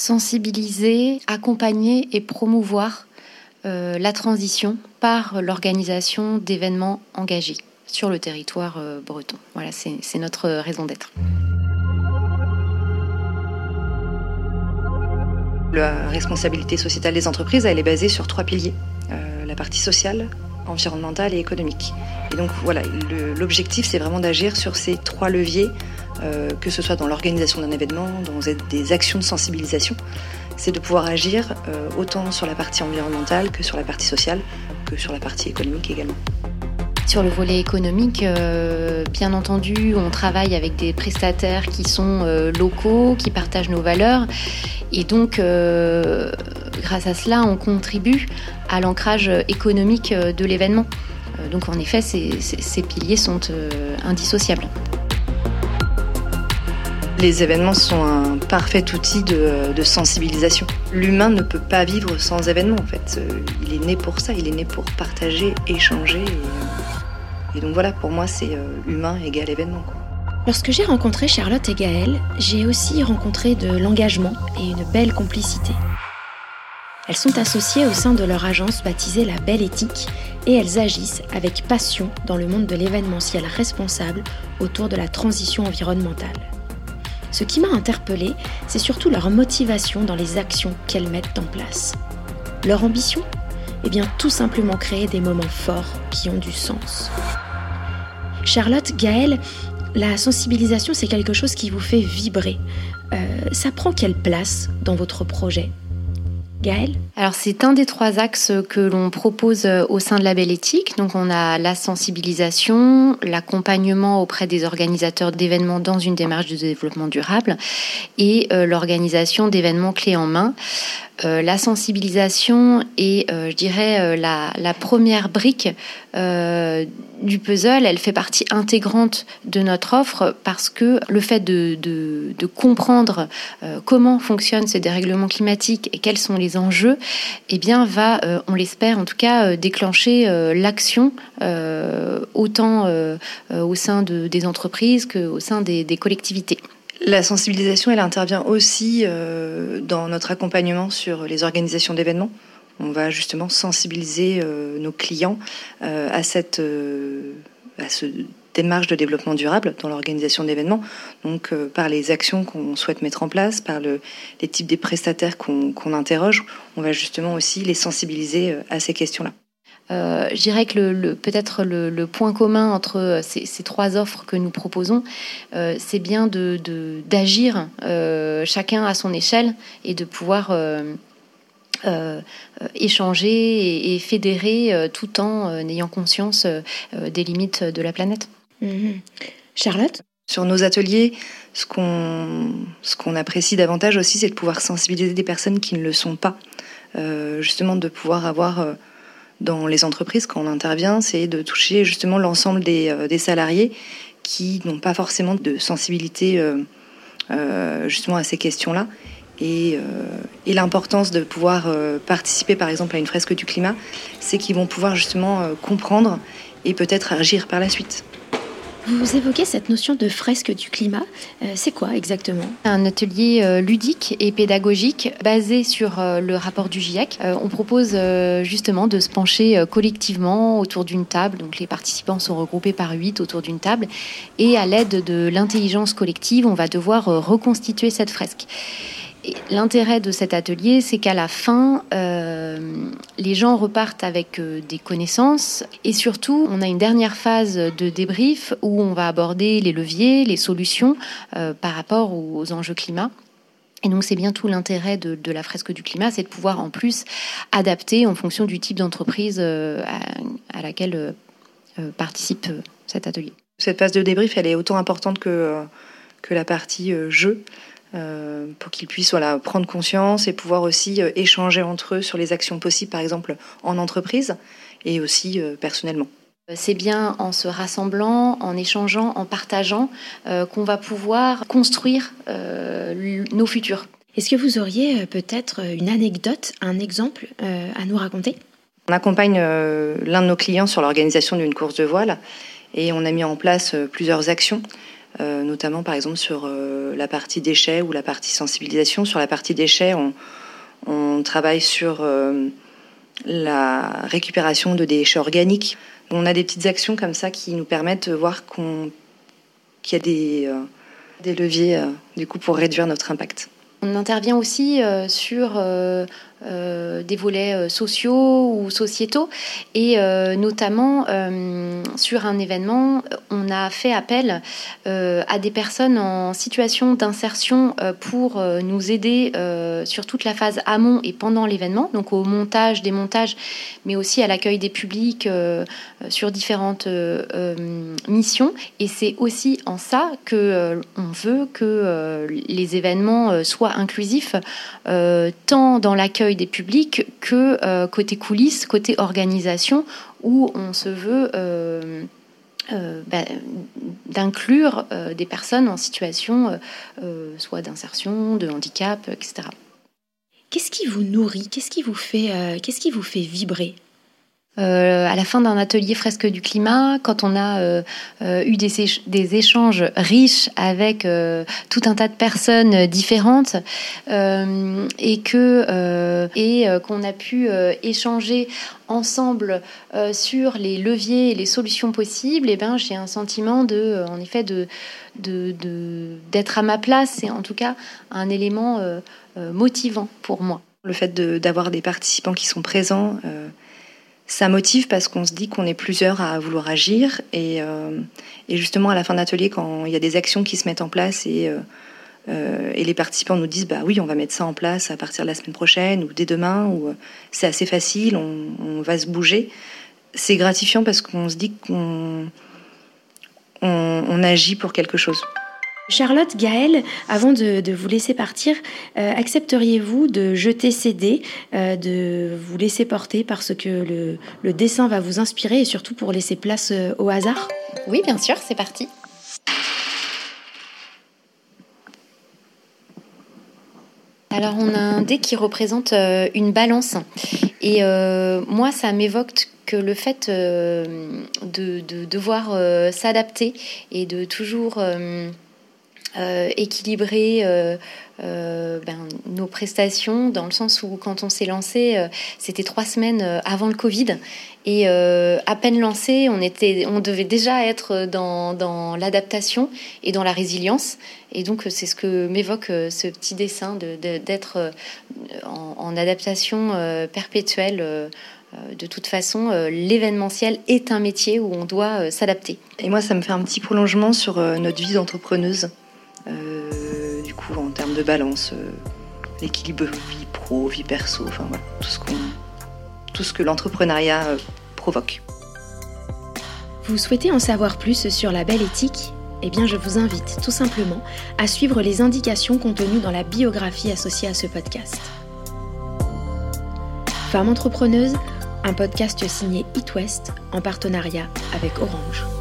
sensibiliser, accompagner et promouvoir euh, la transition par l'organisation d'événements engagés sur le territoire euh, breton. Voilà, c'est notre raison d'être. La responsabilité sociétale des entreprises, elle est basée sur trois piliers. Euh, la partie sociale, environnementale et économique. Et donc voilà, l'objectif c'est vraiment d'agir sur ces trois leviers, euh, que ce soit dans l'organisation d'un événement, dans des actions de sensibilisation. C'est de pouvoir agir euh, autant sur la partie environnementale que sur la partie sociale, que sur la partie économique également. Sur le volet économique, euh, bien entendu, on travaille avec des prestataires qui sont locaux, qui partagent nos valeurs. Et donc, grâce à cela, on contribue à l'ancrage économique de l'événement. Euh, donc en effet, ces, piliers sont euh, indissociables. Les événements sont un parfait outil de, sensibilisation. L'humain ne peut pas vivre sans événements en fait. Euh, il est né pour ça, il est né pour partager, échanger. Et, donc voilà, pour moi, c'est humain égale événement. Lorsque j'ai rencontré Charlotte et Gaëlle, j'ai aussi rencontré de l'engagement et une belle complicité. Elles sont associées au sein de leur agence baptisée La Belle Éthique et elles agissent avec passion dans le monde de l'événementiel responsable autour de la transition environnementale. Ce qui m'a interpellée, c'est surtout leur motivation dans les actions qu'elles mettent en place. Leur ambition? Eh bien, tout simplement créer des moments forts qui ont du sens. Charlotte, Gaëlle, la sensibilisation, c'est quelque chose qui vous fait vibrer. Euh, ça prend quelle place dans votre projet? Gaëlle Alors c'est un des trois axes que l'on propose euh, au sein de la Belle Éthique. Donc on a la sensibilisation, l'accompagnement auprès des organisateurs d'événements dans une démarche de développement durable et euh, l'organisation d'événements clés en main. Euh, la sensibilisation est, je dirais, la, première brique du puzzle. Elle fait partie intégrante de notre offre parce que le fait de, comprendre comment fonctionnent ces dérèglements climatiques et quels sont les enjeux, eh bien, va, euh, on l'espère en tout cas, euh, déclencher euh, l'action autant au sein de, des entreprises qu'au sein des collectivités. La sensibilisation, elle intervient aussi dans notre accompagnement sur les organisations d'événements. On va justement sensibiliser nos clients à cette à ce démarche de développement durable dans l'organisation d'événements, donc euh, par les actions qu'on souhaite mettre en place, par le, les types des prestataires qu'on interroge, on va justement aussi les sensibiliser euh, à ces questions-là. Euh, je dirais que le, peut-être le, point commun entre ces, trois offres que nous proposons, c'est bien d'agir de, chacun à son échelle et de pouvoir échanger et, fédérer tout en ayant conscience des limites de la planète. Mhm. Charlotte? Sur nos ateliers, ce qu'on apprécie davantage aussi, c'est de pouvoir sensibiliser des personnes qui ne le sont pas. Euh, justement, de pouvoir avoir euh, dans les entreprises, quand on intervient, c'est de toucher justement l'ensemble des, euh, salariés qui n'ont pas forcément de sensibilité justement à ces questions-là. Et, et l'importance de pouvoir participer par exemple à une fresque du climat, c'est qu'ils vont pouvoir justement comprendre et peut-être agir par la suite. Vous évoquez cette notion de fresque du climat. Euh, c'est quoi exactement? Un atelier euh, ludique et pédagogique basé sur euh, le rapport du GIEC. on propose justement de se pencher collectivement autour d'une table. Donc les participants sont regroupés par huit autour d'une table. Et à l'aide de l'intelligence collective, on va devoir reconstituer cette fresque. L'intérêt de cet atelier, c'est qu'à la fin, euh, les gens repartent avec euh, des connaissances et surtout, on a une dernière phase de débrief où on va aborder les leviers, les solutions euh, par rapport aux, enjeux climat. Et donc c'est bien tout l'intérêt de, la fresque du climat, c'est de pouvoir en plus adapter en fonction du type d'entreprise à, laquelle participe cet atelier. Cette phase de débrief, elle est autant importante que, que la partie jeu. Euh, pour qu'ils puissent voilà, prendre conscience et pouvoir aussi euh, échanger entre eux sur les actions possibles, par exemple en entreprise et aussi euh, personnellement. C'est bien en se rassemblant, en échangeant, en partageant qu'on va pouvoir construire nos futurs. Est-ce que vous auriez peut-être une anecdote, un exemple à nous raconter? On accompagne l'un de nos clients sur l'organisation d'une course de voile et on a mis en place plusieurs actions notamment par exemple sur la partie déchets ou la partie sensibilisation. Sur la partie déchets, on, travaille sur la récupération de déchets organiques. On a des petites actions comme ça qui nous permettent de voir qu'il y a des, des leviers du coup, pour réduire notre impact. On intervient aussi sur euh, des volets euh, sociaux ou sociétaux. Et euh, notamment, sur un événement, on a fait appel à des personnes en situation d'insertion pour nous aider sur toute la phase amont et pendant l'événement, donc au montage, démontage, mais aussi à l'accueil des publics sur différentes missions. Et c'est aussi en ça que on veut que les événements soient inclusifs, tant dans l'accueil des publics que euh, côté coulisses, côté organisation, où on se veut euh, euh, bah, d'inclure des personnes en situation soit d'insertion, de handicap, etc. Qu'est-ce qui vous nourrit? Qu'est-ce qui qu'est-ce qui vous fait vibrer? Euh, à la fin d'un atelier fresque du climat, quand on a euh, euh, eu des, échanges riches avec tout un tas de personnes différentes et que et qu'on a pu échanger ensemble sur les leviers et les solutions possibles, ben j'ai un sentiment de, en effet, d'être à ma place et en tout cas un élément motivant pour moi. Le fait d'avoir des participants qui sont présents ça motive parce qu'on se dit qu'on est plusieurs à vouloir agir. Et, euh, justement, à la fin d'atelier, quand il y a des actions qui se mettent en place et, euh, euh, et les participants nous disent bah oui, on va mettre ça en place à partir de la semaine prochaine ou dès demain, ou c'est assez facile, on, va se bouger. C'est gratifiant parce qu'on se dit qu'on on agit pour quelque chose. Charlotte, Gaëlle, avant de, vous laisser partir, euh, accepteriez-vous de jeter ces dés, euh, de vous laisser porter parce que le, dessin va vous inspirer et surtout pour laisser place euh, au hasard? Oui, bien sûr, c'est parti. Alors on a un dé qui représente une balance et moi ça m'évoque que le fait de, devoir s'adapter et de toujours euh, équilibrer euh, euh, ben, nos prestations dans le sens où quand on s'est lancé, c'était trois semaines avant le Covid et à peine lancé, on était, on devait déjà être dans, dans l'adaptation et dans la résilience. Et donc c'est ce que m'évoque ce petit dessin d'être de, en, en, adaptation perpétuelle. De toute façon, l'événementiel est un métier où on doit s'adapter. Et moi, ça me fait un petit prolongement sur notre vie d'entrepreneuse. De balance, euh, l'équilibre vie pro, vie perso, enfin voilà, tout ce, tout ce que l'entrepreneuriat euh, provoque. Vous souhaitez en savoir plus sur la belle éthique? Eh bien, je vous invite tout simplement à suivre les indications contenues dans la biographie associée à ce podcast. Femme entrepreneuse, un podcast signé It West en partenariat avec Orange.